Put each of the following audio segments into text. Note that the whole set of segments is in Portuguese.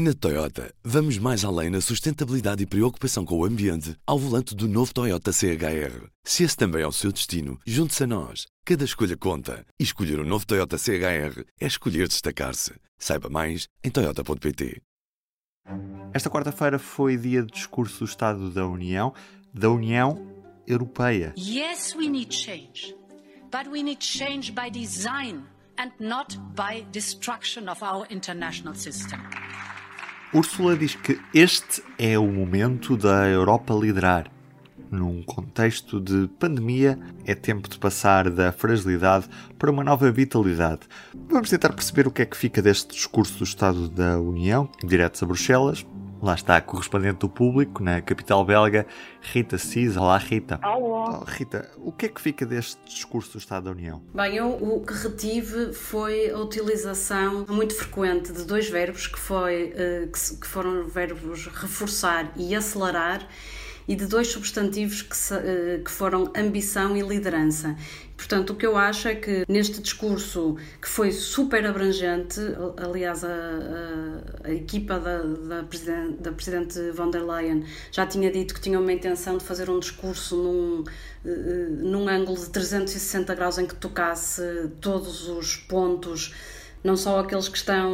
Na Toyota, vamos mais além na sustentabilidade e preocupação com o ambiente ao volante do novo Toyota CHR. Se esse também é o seu destino, junte-se a nós. Cada escolha conta. E escolher o um novo Toyota CHR é escolher destacar-se. Saiba mais em Toyota.pt. Esta quarta-feira foi dia de discurso do Estado da União, da União Europeia. Yes, we need change. But we need change by design and not by destruction of our international system. Úrsula diz que este é o momento da Europa liderar. Num contexto de pandemia, é tempo de passar da fragilidade para uma nova vitalidade. Vamos tentar perceber o que é que fica deste discurso do Estado da União, direto a Bruxelas, Lá está a correspondente do público na capital belga, Rita Cis. Olá, Rita. Olá. Oh, Rita, o que é que fica deste discurso do Estado da União? Bem, eu o que retive foi a utilização muito frequente de dois verbos que, foi, que, que foram verbos reforçar e acelerar e de dois substantivos que, eh, que foram ambição e liderança. Portanto, o que eu acho é que neste discurso, que foi super abrangente, aliás, a, a, a equipa da, da, presidente, da Presidente von der Leyen já tinha dito que tinha uma intenção de fazer um discurso num, eh, num ângulo de 360 graus em que tocasse todos os pontos não só aqueles que estão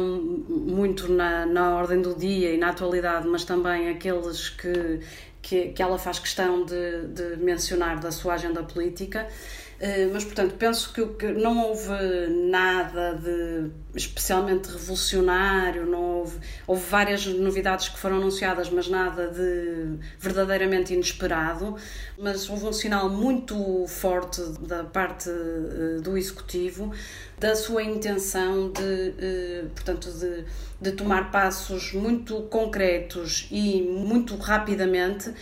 muito na, na ordem do dia e na atualidade, mas também aqueles que que, que ela faz questão de, de mencionar da sua agenda política. Uh, mas, portanto, penso que, não houve nada de especialmente revolucionário, não houve, houve várias novidades que foram anunciadas, mas nada de verdadeiramente inesperado. Mas houve um sinal muito forte da parte uh, do Executivo da sua intenção de, uh, portanto, de, de tomar passos muito concretos e muito rapidamente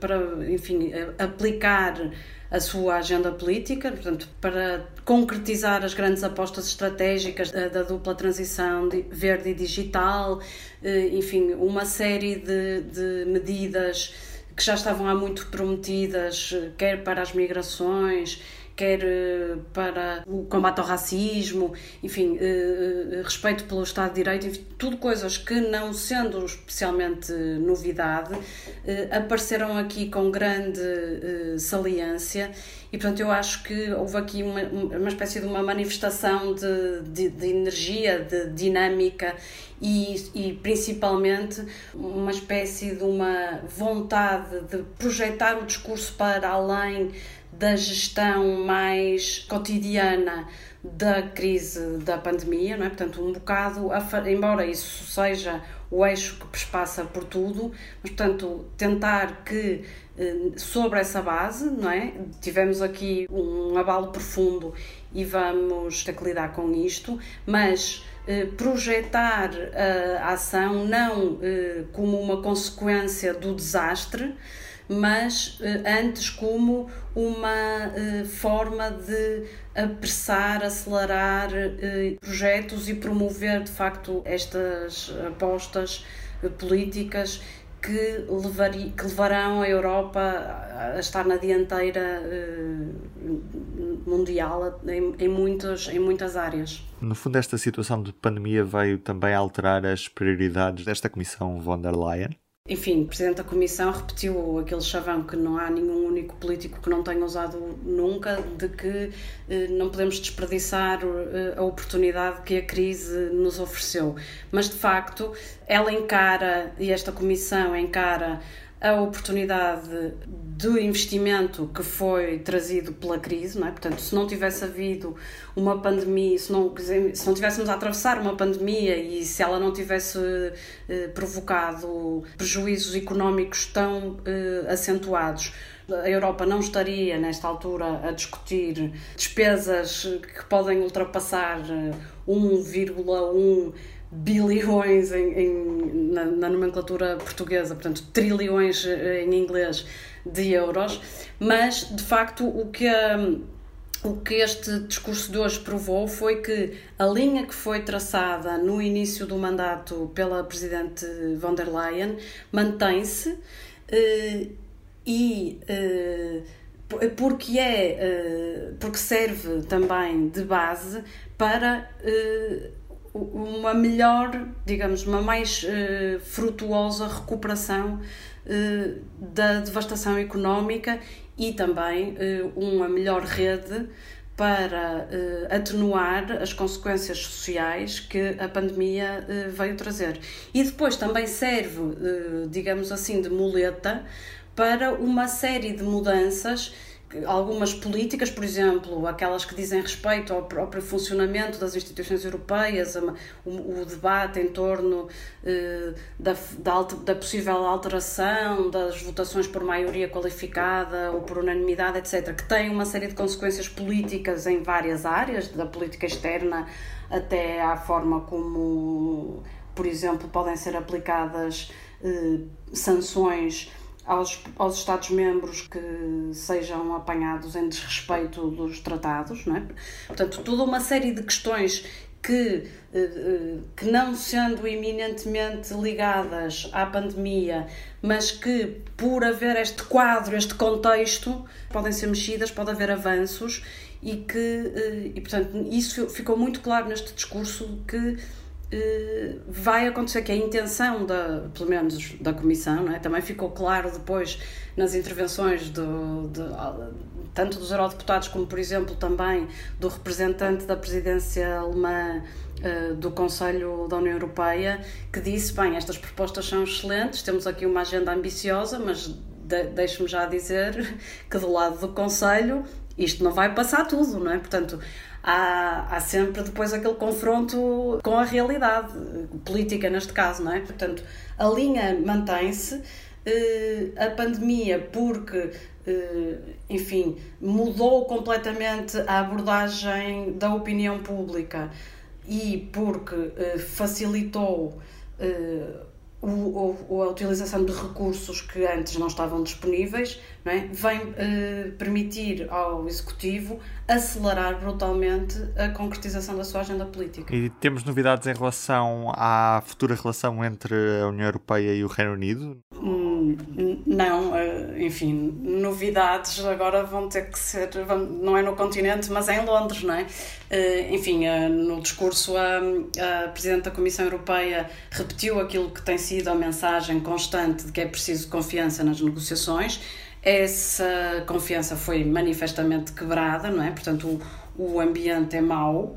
para, enfim, aplicar a sua agenda política, portanto, para concretizar as grandes apostas estratégicas da, da dupla transição verde e digital, eh, enfim, uma série de, de medidas que já estavam há muito prometidas, quer para as migrações, quer eh, para o combate ao racismo, enfim, eh, eh, respeito pelo Estado de Direito, enfim, tudo coisas que, não sendo especialmente novidade, apareceram aqui com grande saliência. E, portanto, eu acho que houve aqui uma, uma espécie de uma manifestação de, de, de energia, de dinâmica e, e, principalmente uma espécie de uma vontade de projetar o discurso para além da gestão mais cotidiana da crise da pandemia, não é? Portanto, um bocado, embora isso seja o eixo que perspassa por tudo, mas, portanto, tentar que eh, sobre essa base, não é? Tivemos aqui um abalo profundo e vamos ter que lidar com isto, mas eh, projetar a ação não eh, como uma consequência do desastre, mas eh, antes como uma eh, forma de apressar, acelerar eh, projetos e promover de facto estas apostas políticas que, levaria, que levarão a Europa a estar na dianteira mundial em, em, muitas, em muitas áreas. No fundo, esta situação de pandemia veio também alterar as prioridades desta Comissão von der Leyen? Enfim, o Presidente da Comissão repetiu aquele chavão que não há nenhum único político que não tenha usado nunca, de que eh, não podemos desperdiçar eh, a oportunidade que a crise nos ofereceu. Mas, de facto, ela encara, e esta Comissão encara, a oportunidade do investimento que foi trazido pela crise, não é? Portanto, se não tivesse havido uma pandemia, se não, se não tivéssemos a atravessar uma pandemia e se ela não tivesse eh, provocado prejuízos económicos tão eh, acentuados, a Europa não estaria, nesta altura, a discutir despesas que podem ultrapassar 1,1 eh, bilhões em, em na, na, nomenclatura portuguesa, portanto trilhões eh, em inglês de euros, mas de facto o que a, o que este discurso de hoje provou foi que a linha que foi traçada no início do mandato pela Presidente von der Leyen mantém-se eh, e eh, porque é porque serve também de base para uma melhor, digamos, uma mais uh, frutuosa recuperação uh, da devastação económica e também uh, uma melhor rede para atenuar as consequências sociais que a pandemia veio trazer. E depois também serve, digamos assim, de muleta para uma série de mudanças algumas políticas, por exemplo, aquelas que dizem respeito ao próprio funcionamento das instituições europeias, o, debate em torno eh, da, da, da, possível alteração das votações por maioria qualificada ou por unanimidade, etc., que tem uma série de consequências políticas em várias áreas, da política externa até à forma como, por exemplo, podem ser aplicadas eh, sanções aos, aos Estados-membros que sejam apanhados em desrespeito dos tratados, não é? Portanto, toda uma série de questões que, eh, eh, que não sendo eminentemente ligadas à pandemia, mas que por haver este quadro, este contexto, podem ser mexidas, pode haver avanços e que, eh, e portanto, isso ficou muito claro neste discurso que eh, vai acontecer que a intenção da, pelo menos da comissão, não é? também ficou claro depois nas intervenções do, de, tanto dos eurodeputados como, por exemplo, também do representante da presidência alemã uh, do Conselho da União Europeia, que disse, bem, estas propostas são excelentes, temos aqui uma agenda ambiciosa, mas de, deixe-me já dizer que do lado do Conselho isto não vai passar tudo, não é? Portanto, há, há sempre depois aquele confronto com a realidade política, neste caso, não é? Portanto, a linha mantém-se, eh, a pandemia, porque eh, enfim, mudou completamente a abordagem da opinião pública e porque eh, facilitou o, a utilização de recursos que antes não estavam disponíveis, não é? vem eh, permitir ao Executivo acelerar brutalmente a concretização da sua agenda política. E temos novidades em relação à futura relação entre a União Europeia e o Reino Unido? Não, eh, enfim, novidades agora vão ter que ser, não é no continente, mas é em Londres, não é? Eh, enfim, no discurso a Presidente da Comissão Europeia repetiu aquilo que tem sido a mensagem constante de que é preciso confiança nas negociações essa confiança foi manifestamente quebrada, não é? Portanto, o, o ambiente é mau.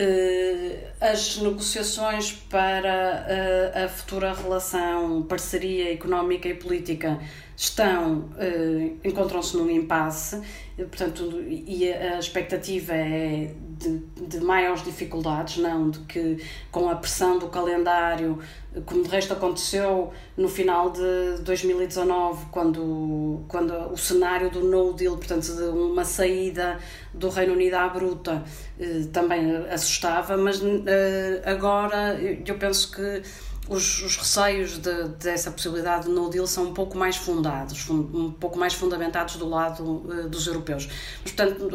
Uh, as negociações para uh, a futura relação, parceria económica e política estão, uh, encontram-se num impasse, portanto, e a expectativa é de, de maiores dificuldades, não de que com a pressão do calendário, como de resto aconteceu no final de 2019, quando, quando o cenário do no deal, portanto, de uma saída do Reino Unido à bruta, eh, também assustava, mas eh, agora eu penso que os, os receios de, dessa possibilidade de no deal são um pouco mais fundados, um pouco mais fundamentados do lado uh, dos europeus. Mas, portanto,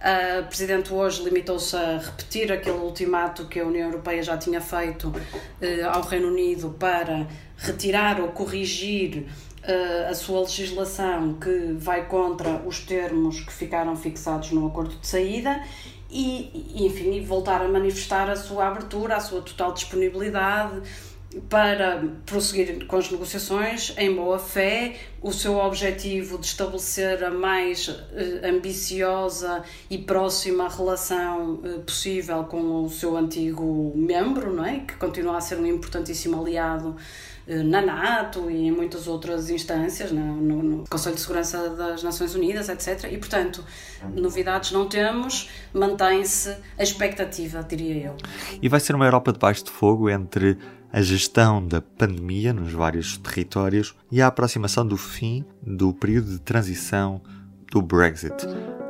a, a Presidente hoje limitou-se a repetir aquele ultimato que a União Europeia já tinha feito uh, ao Reino Unido para retirar ou corrigir uh, a sua legislação que vai contra os termos que ficaram fixados no acordo de saída e, enfim, voltar a manifestar a sua abertura, a sua total disponibilidade para prosseguir com as negociações em boa fé, o seu objetivo de estabelecer a mais eh, ambiciosa e próxima relação eh, possível com o seu antigo membro, não é? que continua a ser um importantíssimo aliado eh, na NATO e em muitas outras instâncias, no, no, Conselho de Segurança das Nações Unidas, etc. E, portanto, novidades não temos, mantém-se a expectativa, diria eu. E vai ser uma Europa debaixo de fogo entre a gestão da pandemia nos vários territórios e a aproximação do fim do período de transição do Brexit.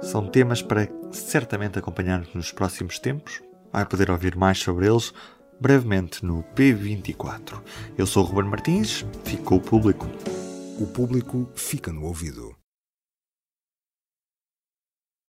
São temas para certamente acompanhar nos próximos tempos. Vai poder ouvir mais sobre eles brevemente no P24. Eu sou o Ruben Martins, ficou o público. O público fica no ouvido.